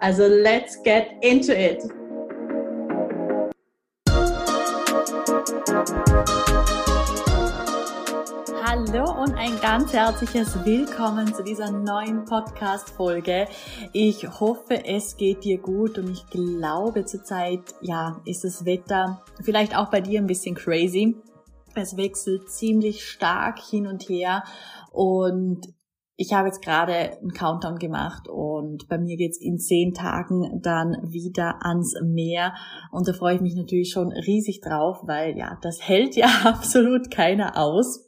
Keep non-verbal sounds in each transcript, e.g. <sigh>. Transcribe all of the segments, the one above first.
Also let's get into it! Hallo und ein ganz herzliches Willkommen zu dieser neuen Podcast-Folge. Ich hoffe, es geht dir gut und ich glaube zurzeit, ja, ist das Wetter vielleicht auch bei dir ein bisschen crazy. Es wechselt ziemlich stark hin und her und ich habe jetzt gerade einen Countdown gemacht und bei mir geht's in zehn Tagen dann wieder ans Meer und da freue ich mich natürlich schon riesig drauf, weil ja, das hält ja <laughs> absolut keiner aus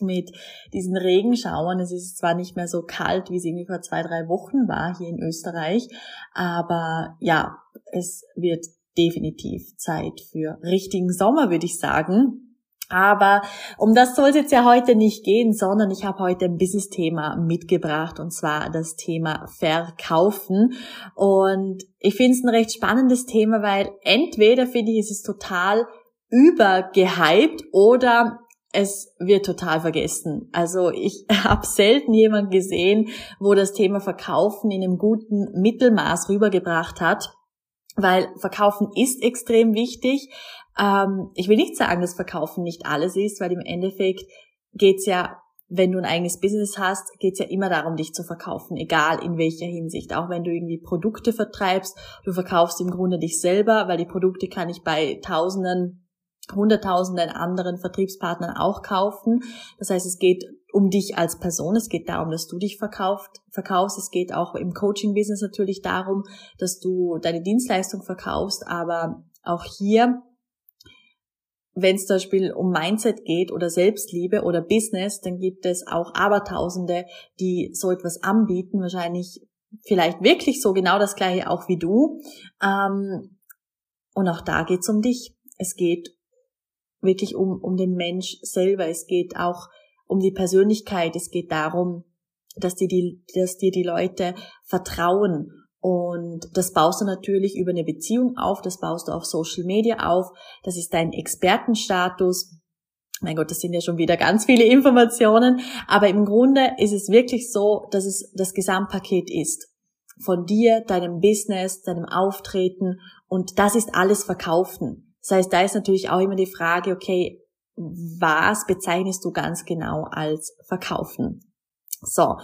mit diesen Regenschauern. Es ist zwar nicht mehr so kalt, wie es irgendwie vor zwei, drei Wochen war hier in Österreich, aber ja, es wird definitiv Zeit für richtigen Sommer, würde ich sagen. Aber um das soll es jetzt ja heute nicht gehen, sondern ich habe heute ein Business-Thema mitgebracht und zwar das Thema Verkaufen. Und ich finde es ein recht spannendes Thema, weil entweder finde ich, ist es total übergehypt oder es wird total vergessen. Also ich <laughs> habe selten jemand gesehen, wo das Thema Verkaufen in einem guten Mittelmaß rübergebracht hat, weil Verkaufen ist extrem wichtig, ähm, ich will nicht sagen, dass Verkaufen nicht alles ist, weil im Endeffekt geht's ja, wenn du ein eigenes Business hast, geht's ja immer darum, dich zu verkaufen, egal in welcher Hinsicht. Auch wenn du irgendwie Produkte vertreibst, du verkaufst im Grunde dich selber, weil die Produkte kann ich bei Tausenden hunderttausenden anderen Vertriebspartnern auch kaufen. Das heißt, es geht um dich als Person, es geht darum, dass du dich verkauft, verkaufst, es geht auch im Coaching-Business natürlich darum, dass du deine Dienstleistung verkaufst, aber auch hier wenn es zum Beispiel um Mindset geht oder Selbstliebe oder Business, dann gibt es auch Abertausende, die so etwas anbieten, wahrscheinlich vielleicht wirklich so genau das gleiche auch wie du. Ähm, und auch da geht es um dich. Es geht wirklich um, um den Mensch selber. Es geht auch um die Persönlichkeit. Es geht darum, dass dir die, dass dir die Leute vertrauen und das baust du natürlich über eine Beziehung auf, das baust du auf Social Media auf, das ist dein Expertenstatus. Mein Gott, das sind ja schon wieder ganz viele <laughs> Informationen, aber im Grunde ist es wirklich so, dass es das Gesamtpaket ist. Von dir, deinem Business, deinem Auftreten und das ist alles Verkaufen. Das heißt, da ist natürlich auch immer die Frage, okay, was bezeichnest du ganz genau als Verkaufen? So.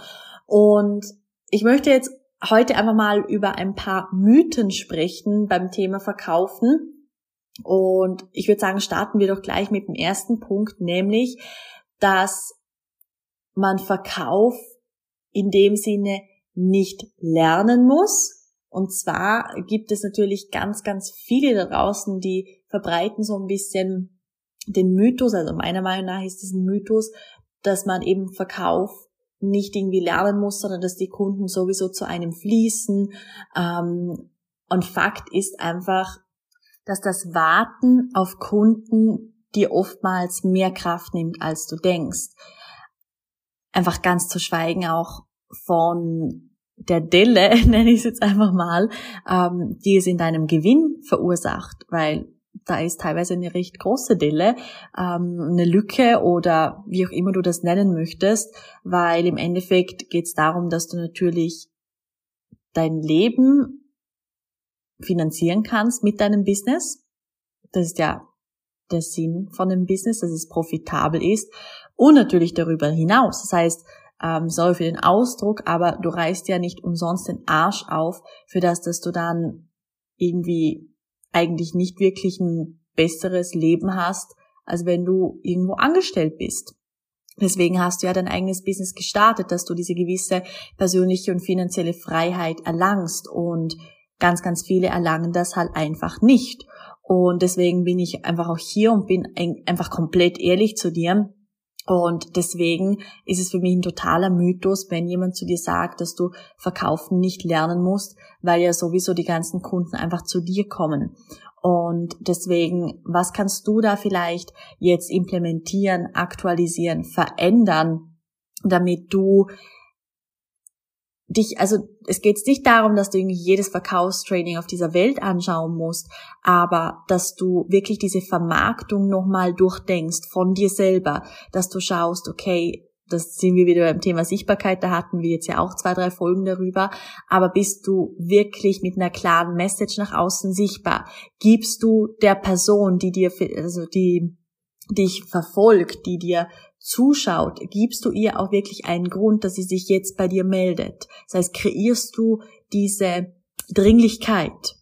Und ich möchte jetzt heute einfach mal über ein paar Mythen sprechen beim Thema Verkaufen. Und ich würde sagen, starten wir doch gleich mit dem ersten Punkt, nämlich, dass man Verkauf in dem Sinne nicht lernen muss. Und zwar gibt es natürlich ganz, ganz viele da draußen, die verbreiten so ein bisschen den Mythos, also meiner Meinung nach ist es ein Mythos, dass man eben Verkauf nicht irgendwie lernen muss, sondern dass die Kunden sowieso zu einem fließen. Ähm, und Fakt ist einfach, dass das Warten auf Kunden dir oftmals mehr Kraft nimmt, als du denkst. Einfach ganz zu schweigen auch von der Delle, <laughs> nenne ich es jetzt einfach mal, ähm, die es in deinem Gewinn verursacht, weil da ist teilweise eine recht große Delle, ähm, eine Lücke oder wie auch immer du das nennen möchtest, weil im Endeffekt geht es darum, dass du natürlich dein Leben finanzieren kannst mit deinem Business. Das ist ja der Sinn von dem Business, dass es profitabel ist und natürlich darüber hinaus. Das heißt, ähm, sorry für den Ausdruck, aber du reißt ja nicht umsonst den Arsch auf für das, dass du dann irgendwie eigentlich nicht wirklich ein besseres Leben hast, als wenn du irgendwo angestellt bist. Deswegen hast du ja dein eigenes Business gestartet, dass du diese gewisse persönliche und finanzielle Freiheit erlangst und ganz, ganz viele erlangen das halt einfach nicht. Und deswegen bin ich einfach auch hier und bin einfach komplett ehrlich zu dir. Und deswegen ist es für mich ein totaler Mythos, wenn jemand zu dir sagt, dass du verkaufen nicht lernen musst, weil ja sowieso die ganzen Kunden einfach zu dir kommen. Und deswegen, was kannst du da vielleicht jetzt implementieren, aktualisieren, verändern, damit du dich, also es geht nicht darum, dass du irgendwie jedes Verkaufstraining auf dieser Welt anschauen musst, aber dass du wirklich diese Vermarktung nochmal durchdenkst von dir selber, dass du schaust, okay, das sind wir wieder beim Thema Sichtbarkeit, da hatten wir jetzt ja auch zwei, drei Folgen darüber, aber bist du wirklich mit einer klaren Message nach außen sichtbar? Gibst du der Person, die dir, also die dich verfolgt, die dir zuschaut, gibst du ihr auch wirklich einen Grund, dass sie sich jetzt bei dir meldet. Das heißt, kreierst du diese Dringlichkeit.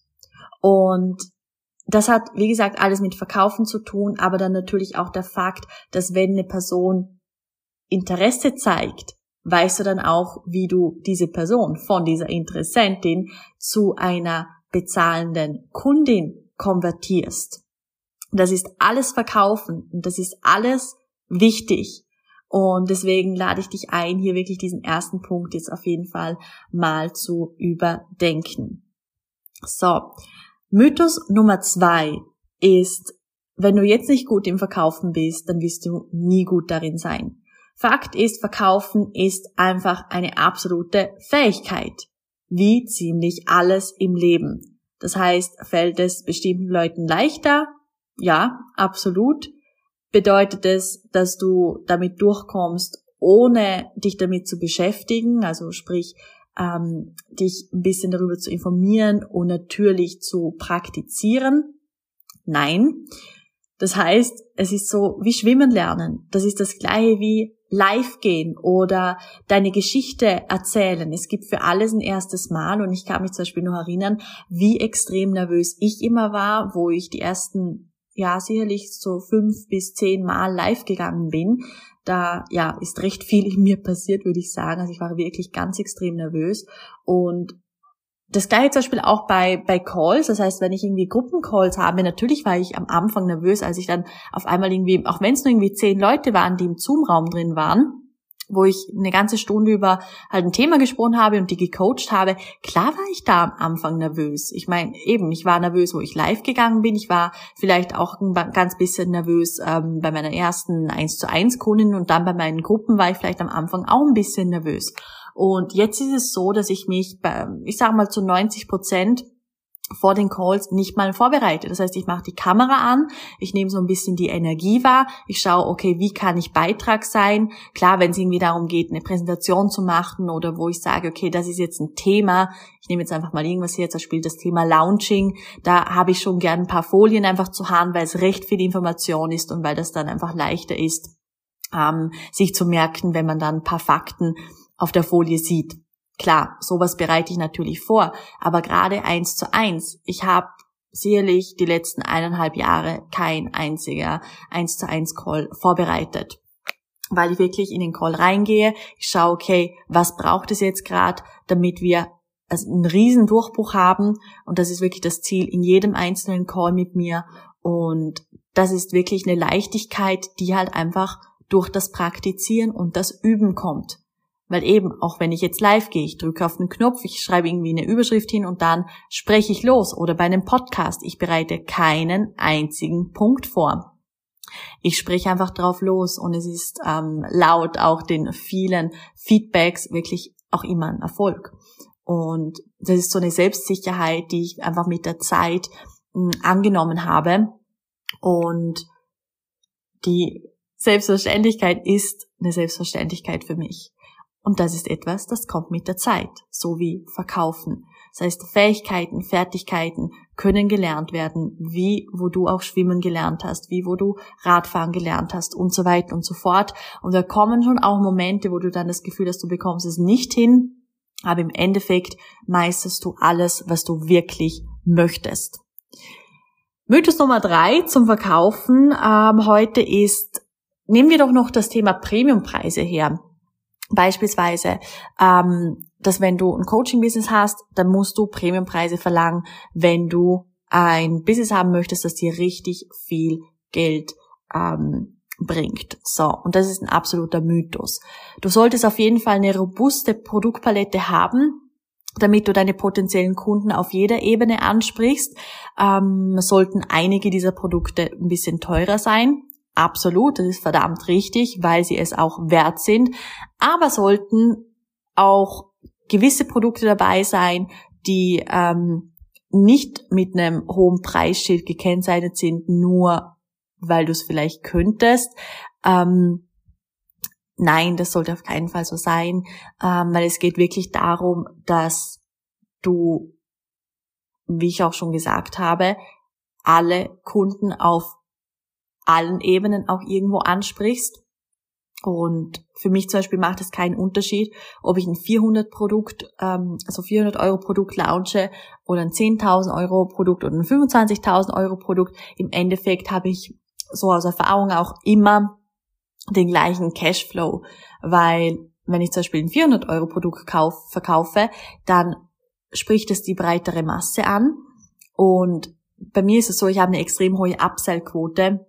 Und das hat, wie gesagt, alles mit Verkaufen zu tun, aber dann natürlich auch der Fakt, dass wenn eine Person Interesse zeigt, weißt du dann auch, wie du diese Person von dieser Interessentin zu einer bezahlenden Kundin konvertierst. Das ist alles Verkaufen und das ist alles wichtig. Und deswegen lade ich dich ein, hier wirklich diesen ersten Punkt jetzt auf jeden Fall mal zu überdenken. So, Mythos Nummer zwei ist, wenn du jetzt nicht gut im Verkaufen bist, dann wirst du nie gut darin sein. Fakt ist, Verkaufen ist einfach eine absolute Fähigkeit, wie ziemlich alles im Leben. Das heißt, fällt es bestimmten Leuten leichter? Ja, absolut bedeutet es, dass du damit durchkommst, ohne dich damit zu beschäftigen, also sprich, ähm, dich ein bisschen darüber zu informieren und natürlich zu praktizieren? Nein. Das heißt, es ist so wie Schwimmen lernen. Das ist das gleiche wie live gehen oder deine Geschichte erzählen. Es gibt für alles ein erstes Mal und ich kann mich zum Beispiel noch erinnern, wie extrem nervös ich immer war, wo ich die ersten ja sicherlich so fünf bis zehn Mal live gegangen bin. Da ja ist recht viel in mir passiert, würde ich sagen. Also ich war wirklich ganz extrem nervös und das gleiche zum Beispiel auch bei, bei Calls, das heißt, wenn ich irgendwie Gruppencalls habe, natürlich war ich am Anfang nervös, als ich dann auf einmal irgendwie, auch wenn es nur irgendwie zehn Leute waren, die im Zoom-Raum drin waren, wo ich eine ganze Stunde über halt ein Thema gesprochen habe und die gecoacht habe, klar war ich da am Anfang nervös. Ich meine, eben, ich war nervös, wo ich live gegangen bin. Ich war vielleicht auch ein ganz bisschen nervös ähm, bei meiner ersten 1 zu 1 Kundin und dann bei meinen Gruppen war ich vielleicht am Anfang auch ein bisschen nervös. Und jetzt ist es so, dass ich mich, bei, ich sage mal zu 90 Prozent vor den Calls nicht mal vorbereitet. Das heißt, ich mache die Kamera an, ich nehme so ein bisschen die Energie wahr, ich schaue, okay, wie kann ich Beitrag sein? Klar, wenn es irgendwie darum geht, eine Präsentation zu machen oder wo ich sage, okay, das ist jetzt ein Thema, ich nehme jetzt einfach mal irgendwas hier, zum Beispiel das Thema Launching, da habe ich schon gern ein paar Folien einfach zu haben, weil es recht viel Information ist und weil das dann einfach leichter ist, ähm, sich zu merken, wenn man dann ein paar Fakten auf der Folie sieht. Klar, sowas bereite ich natürlich vor, aber gerade eins zu eins. Ich habe sicherlich die letzten eineinhalb Jahre kein einziger eins zu eins Call vorbereitet weil ich wirklich in den Call reingehe. Ich schaue, okay, was braucht es jetzt gerade, damit wir also einen riesen Durchbruch haben. Und das ist wirklich das Ziel in jedem einzelnen Call mit mir. Und das ist wirklich eine Leichtigkeit, die halt einfach durch das Praktizieren und das Üben kommt. Weil eben, auch wenn ich jetzt live gehe, ich drücke auf den Knopf, ich schreibe irgendwie eine Überschrift hin und dann spreche ich los. Oder bei einem Podcast, ich bereite keinen einzigen Punkt vor. Ich spreche einfach drauf los und es ist ähm, laut auch den vielen Feedbacks wirklich auch immer ein Erfolg. Und das ist so eine Selbstsicherheit, die ich einfach mit der Zeit mh, hm, angenommen habe. Und die Selbstverständlichkeit ist eine Selbstverständlichkeit für mich. Und das ist etwas, das kommt mit der Zeit, so wie Verkaufen. Das heißt, Fähigkeiten, Fertigkeiten können gelernt werden, wie wo du auch Schwimmen gelernt hast, wie wo du Radfahren gelernt hast und so weiter und so fort. Und da kommen schon auch Momente, wo du dann das Gefühl hast, du bekommst es nicht hin, aber im Endeffekt meisterst du alles, was du wirklich möchtest. Mythos Nummer drei zum Verkaufen ähm, heute ist, nehmen wir doch noch das Thema Premiumpreise her. Beispielsweise, ähm, dass wenn du ein Coaching-Business hast, dann musst du Premiumpreise verlangen, wenn du ein Business haben möchtest, das dir richtig viel Geld ähm, bringt. So, und das ist ein absoluter Mythos. Du solltest auf jeden Fall eine robuste Produktpalette haben, damit du deine potenziellen Kunden auf jeder Ebene ansprichst. Ähm, sollten einige dieser Produkte ein bisschen teurer sein. Absolut, das ist verdammt richtig, weil sie es auch wert sind. Aber sollten auch gewisse Produkte dabei sein, die ähm, nicht mit einem hohen Preisschild gekennzeichnet sind, nur weil du es vielleicht könntest. Ähm, nein, das sollte auf keinen Fall so sein, ähm, weil es geht wirklich darum, dass du, wie ich auch schon gesagt habe, alle Kunden auf allen Ebenen auch irgendwo ansprichst. Und für mich zum Beispiel macht es keinen Unterschied, ob ich ein 400 Produkt, ähm, also 400 Euro Produkt launche oder ein 10.000 Euro Produkt oder ein 25.000 Euro Produkt. Im Endeffekt habe ich so aus Erfahrung auch immer den gleichen Cashflow, weil wenn ich zum Beispiel ein 400 Euro Produkt kauf, verkaufe, dann spricht es die breitere Masse an und bei mir ist es so, ich habe eine extrem hohe Upsell-Quote.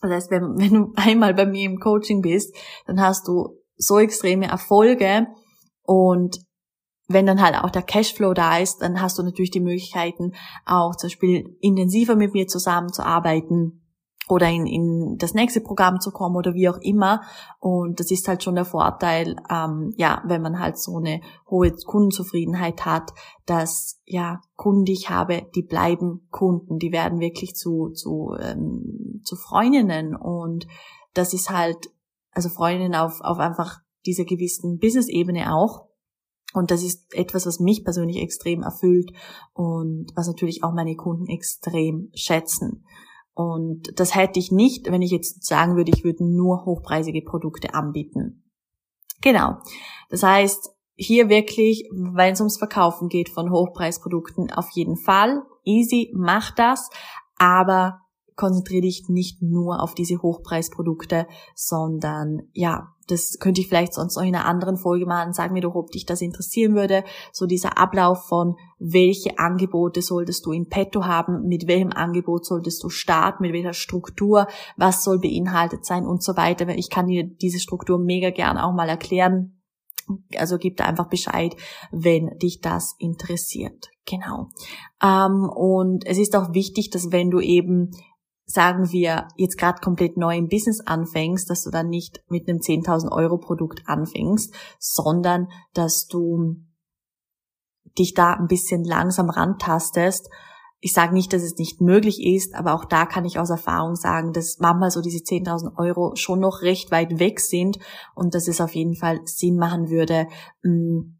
Das heißt, wenn, wenn du einmal bei mir im Coaching bist, dann hast du so extreme Erfolge und wenn dann halt auch der Cashflow da ist, dann hast du natürlich die Möglichkeiten, auch zum Beispiel intensiver mit mir zusammenzuarbeiten oder in, in das nächste Programm zu kommen oder wie auch immer. Und das ist halt schon der Vorteil, ähm, ja, wenn man halt so eine hohe Kundenzufriedenheit hat, dass ja Kunden, die ich habe, die bleiben Kunden, die werden wirklich zu zu ähm, zu Freundinnen und das ist halt also Freundinnen auf auf einfach dieser gewissen Business-Ebene auch. Und das ist etwas, was mich persönlich extrem erfüllt und was natürlich auch meine Kunden extrem schätzen. Und das hätte ich nicht, wenn ich jetzt sagen würde, ich würde nur hochpreisige Produkte anbieten. Genau. Das heißt, hier wirklich, wenn es ums Verkaufen geht von Hochpreisprodukten, auf jeden Fall. Easy, mach das. Aber konzentriere dich nicht nur auf diese Hochpreisprodukte, sondern ja, das könnte ich vielleicht sonst noch in einer anderen Folge machen. Sag mir doch, ob dich das interessieren würde. So dieser Ablauf von, welche Angebote solltest du in petto haben, mit welchem Angebot solltest du starten, mit welcher Struktur, was soll beinhaltet sein und so weiter. Ich kann dir diese Struktur mega gern auch mal erklären. Also gib da einfach Bescheid, wenn dich das interessiert. Genau. Ähm, und es ist auch wichtig, dass wenn du eben sagen wir, jetzt gerade komplett neu im Business anfängst, dass du dann nicht mit einem 10.000 Euro Produkt anfängst, sondern dass du dich da ein bisschen langsam rantastest. Ich sage nicht, dass es nicht möglich ist, aber auch da kann ich aus Erfahrung sagen, dass manchmal so diese 10.000 Euro schon noch recht weit weg sind und dass es auf jeden Fall Sinn machen würde, mm,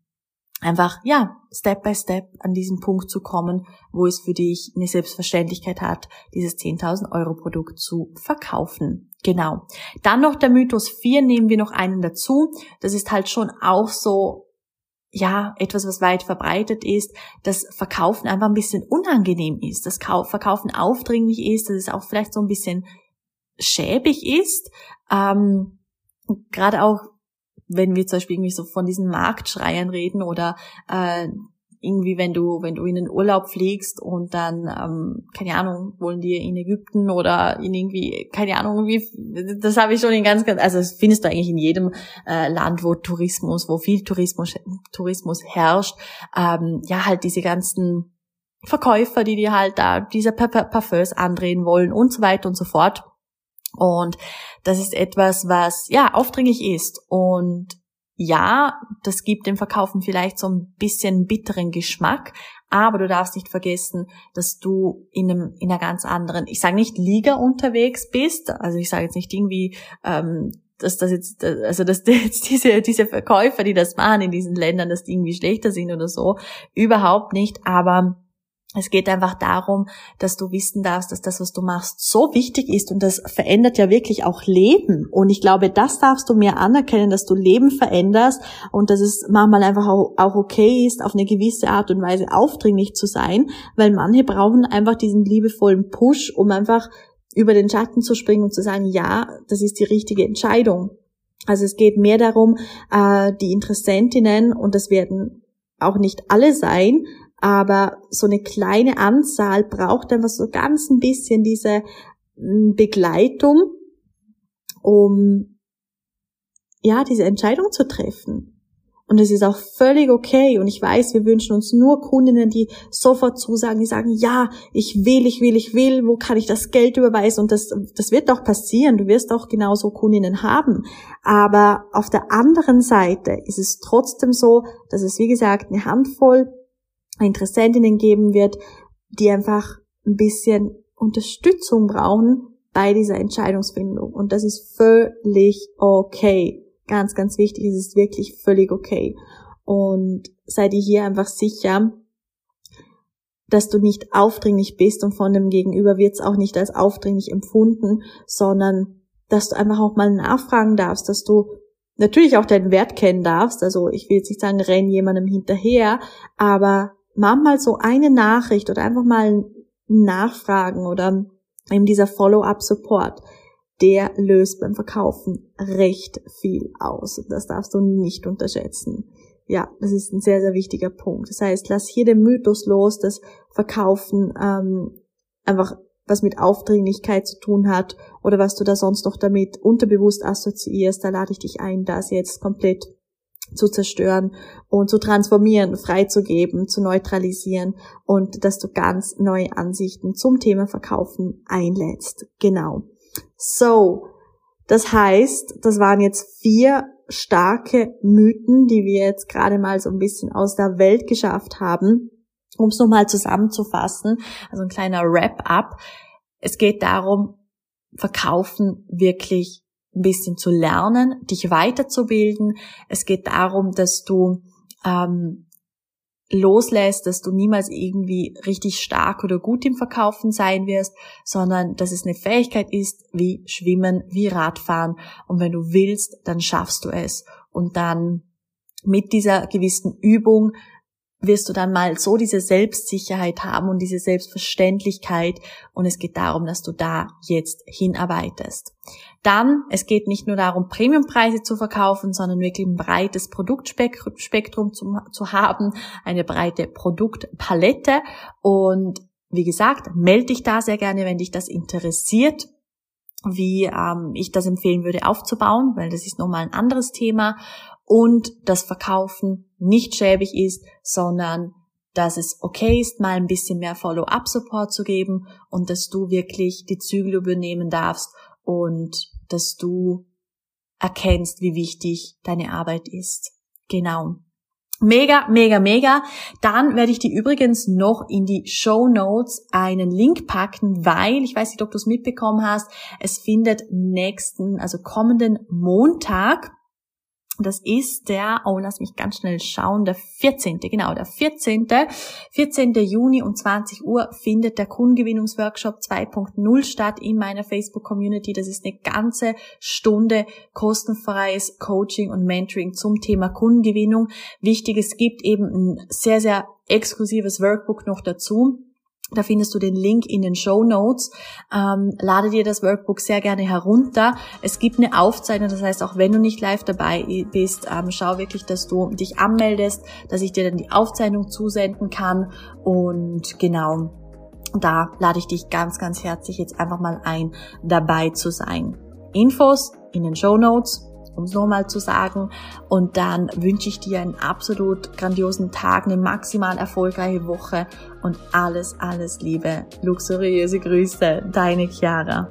einfach, ja, Step by Step an diesen Punkt zu kommen, wo es für dich eine Selbstverständlichkeit hat, dieses 10.000 Euro Produkt zu verkaufen. Genau. Dann noch der Mythos 4, nehmen wir noch einen dazu. Das ist halt schon auch so, ja, etwas, was weit verbreitet ist, dass Verkaufen einfach ein bisschen unangenehm ist, dass Verkaufen aufdringlich ist, dass es auch vielleicht so ein bisschen schäbig ist. Ähm, gerade auch wenn wir zum Beispiel irgendwie so von diesen Marktschreiern reden oder äh, irgendwie, wenn du, wenn du in den Urlaub fliegst und dann, ähm, keine Ahnung, wollen die in Ägypten oder in irgendwie, keine Ahnung, wie, das habe ich schon in ganz, ganz, also das findest du eigentlich in jedem äh, Land, wo Tourismus, wo viel Tourismus, Tourismus herrscht, ähm, ja, halt diese ganzen Verkäufer, die dir halt da diese Parfums andrehen wollen und so weiter und so fort. Und das ist etwas, was ja aufdringlich ist. Und ja, das gibt dem Verkaufen vielleicht so ein bisschen bitteren Geschmack, aber du darfst nicht vergessen, dass du in einem in einer ganz anderen, ich sage nicht Liga unterwegs bist, also ich sage jetzt nicht irgendwie, ähm, dass das jetzt, also dass <laughs> jetzt diese diese Verkäufer, die das machen in diesen Ländern, dass die irgendwie schlechter sind oder so, überhaupt nicht, aber es geht einfach darum, dass du wissen darfst, dass das, was du machst, so wichtig ist und das verändert ja wirklich auch Leben. Und ich glaube, das darfst du mir anerkennen, dass du Leben veränderst und dass es manchmal einfach auch okay ist, auf eine gewisse Art und Weise aufdringlich zu sein, weil manche brauchen einfach diesen liebevollen Push, um einfach über den Schatten zu springen und zu sagen, ja, das ist die richtige Entscheidung. Also es geht mehr darum, äh, die Interessentinnen, und das werden auch nicht alle sein, aber so eine kleine Anzahl braucht einfach so ganz ein bisschen diese hm, Begleitung um ja, diese Entscheidung zu treffen. Und es ist auch völlig okay. Und ich weiß, wir wünschen uns nur Kundinnen, die sofort zusagen, die sagen, ja, ich will, ich will, ich will, wo kann ich das Geld überweisen? Und das, das wird auch passieren. Du wirst auch genauso Kundinnen haben. Aber auf der anderen Seite ist es trotzdem so, dass es, wie gesagt, eine Handvoll Interessentinnen geben wird, die einfach ein bisschen Unterstützung brauchen bei dieser Entscheidungsfindung. Und das ist völlig okay. Ganz, ganz wichtig, es ist wirklich völlig okay. Und sei dir hier einfach sicher, dass du nicht aufdringlich bist und von dem Gegenüber wird es auch nicht als aufdringlich empfunden, sondern dass du einfach auch mal nachfragen darfst, dass du natürlich auch deinen Wert kennen darfst. Also ich will jetzt nicht sagen, renn jemandem hinterher, aber mach mal so eine Nachricht oder einfach mal nachfragen oder eben dieser Follow-up-Support der löst beim Verkaufen recht viel aus. Das darfst du nicht unterschätzen. Ja, das ist ein sehr, sehr wichtiger Punkt. Das heißt, lass hier den Mythos los, dass Verkaufen ähm, einfach was mit Aufdringlichkeit zu tun hat oder was du da sonst noch damit unterbewusst assoziierst. Da lade ich dich ein, das jetzt komplett zu zerstören und zu transformieren, freizugeben, zu neutralisieren und dass du ganz neue Ansichten zum Thema Verkaufen einlädst. Genau. So, das heißt, das waren jetzt vier starke Mythen, die wir jetzt gerade mal so ein bisschen aus der Welt geschafft haben. Um es nochmal zusammenzufassen, also ein kleiner Wrap-up. Es geht darum, Verkaufen wirklich ein bisschen zu lernen, dich weiterzubilden. Es geht darum, dass du ähm, loslässt, dass du niemals irgendwie richtig stark oder gut im Verkaufen sein wirst, sondern dass es eine Fähigkeit ist, wie Schwimmen, wie Radfahren. Und wenn du willst, dann schaffst du es. Und dann mit dieser gewissen Übung wirst du dann mal so diese Selbstsicherheit haben und diese Selbstverständlichkeit. Und es geht darum, dass du da jetzt hinarbeitest. Dann, es geht nicht nur darum, Premiumpreise zu verkaufen, sondern wirklich ein breites Produktspektrum zu, zu haben, eine breite Produktpalette. Und wie gesagt, melde dich da sehr gerne, wenn dich das interessiert wie ähm, ich das empfehlen würde aufzubauen, weil das ist nochmal ein anderes Thema und das Verkaufen nicht schäbig ist, sondern dass es okay ist, mal ein bisschen mehr Follow-up-Support zu geben und dass du wirklich die Zügel übernehmen darfst und dass du erkennst, wie wichtig deine Arbeit ist. Genau. Mega, mega, mega. Dann werde ich dir übrigens noch in die Show Notes einen Link packen, weil, ich weiß nicht, ob du es mitbekommen hast, es findet nächsten, also kommenden Montag das ist der, oh, lass mich ganz schnell schauen, der 14. Genau, der 14. 14. Juni um 20 Uhr findet der Kundengewinnungsworkshop 2.0 statt in meiner Facebook-Community. Das ist eine ganze Stunde kostenfreies Coaching und Mentoring zum Thema Kundengewinnung. Wichtig, es gibt eben ein sehr, sehr exklusives Workbook noch dazu da findest du den Link in den Show Notes. Ähm, lade dir das Workbook sehr gerne herunter. Es gibt eine Aufzeichnung, das heißt, auch wenn du nicht live dabei bist, ähm, schau wirklich, dass du dich anmeldest, dass ich dir dann die Aufzeichnung zusenden kann. Und genau, da lade ich dich ganz, ganz herzlich jetzt einfach mal ein, dabei zu sein. Infos in den Show Notes um es nochmal zu sagen. Und dann wünsche ich dir einen absolut grandiosen Tag, eine maximal erfolgreiche Woche und alles, alles Liebe. Luxuriöse Grüße, deine Chiara.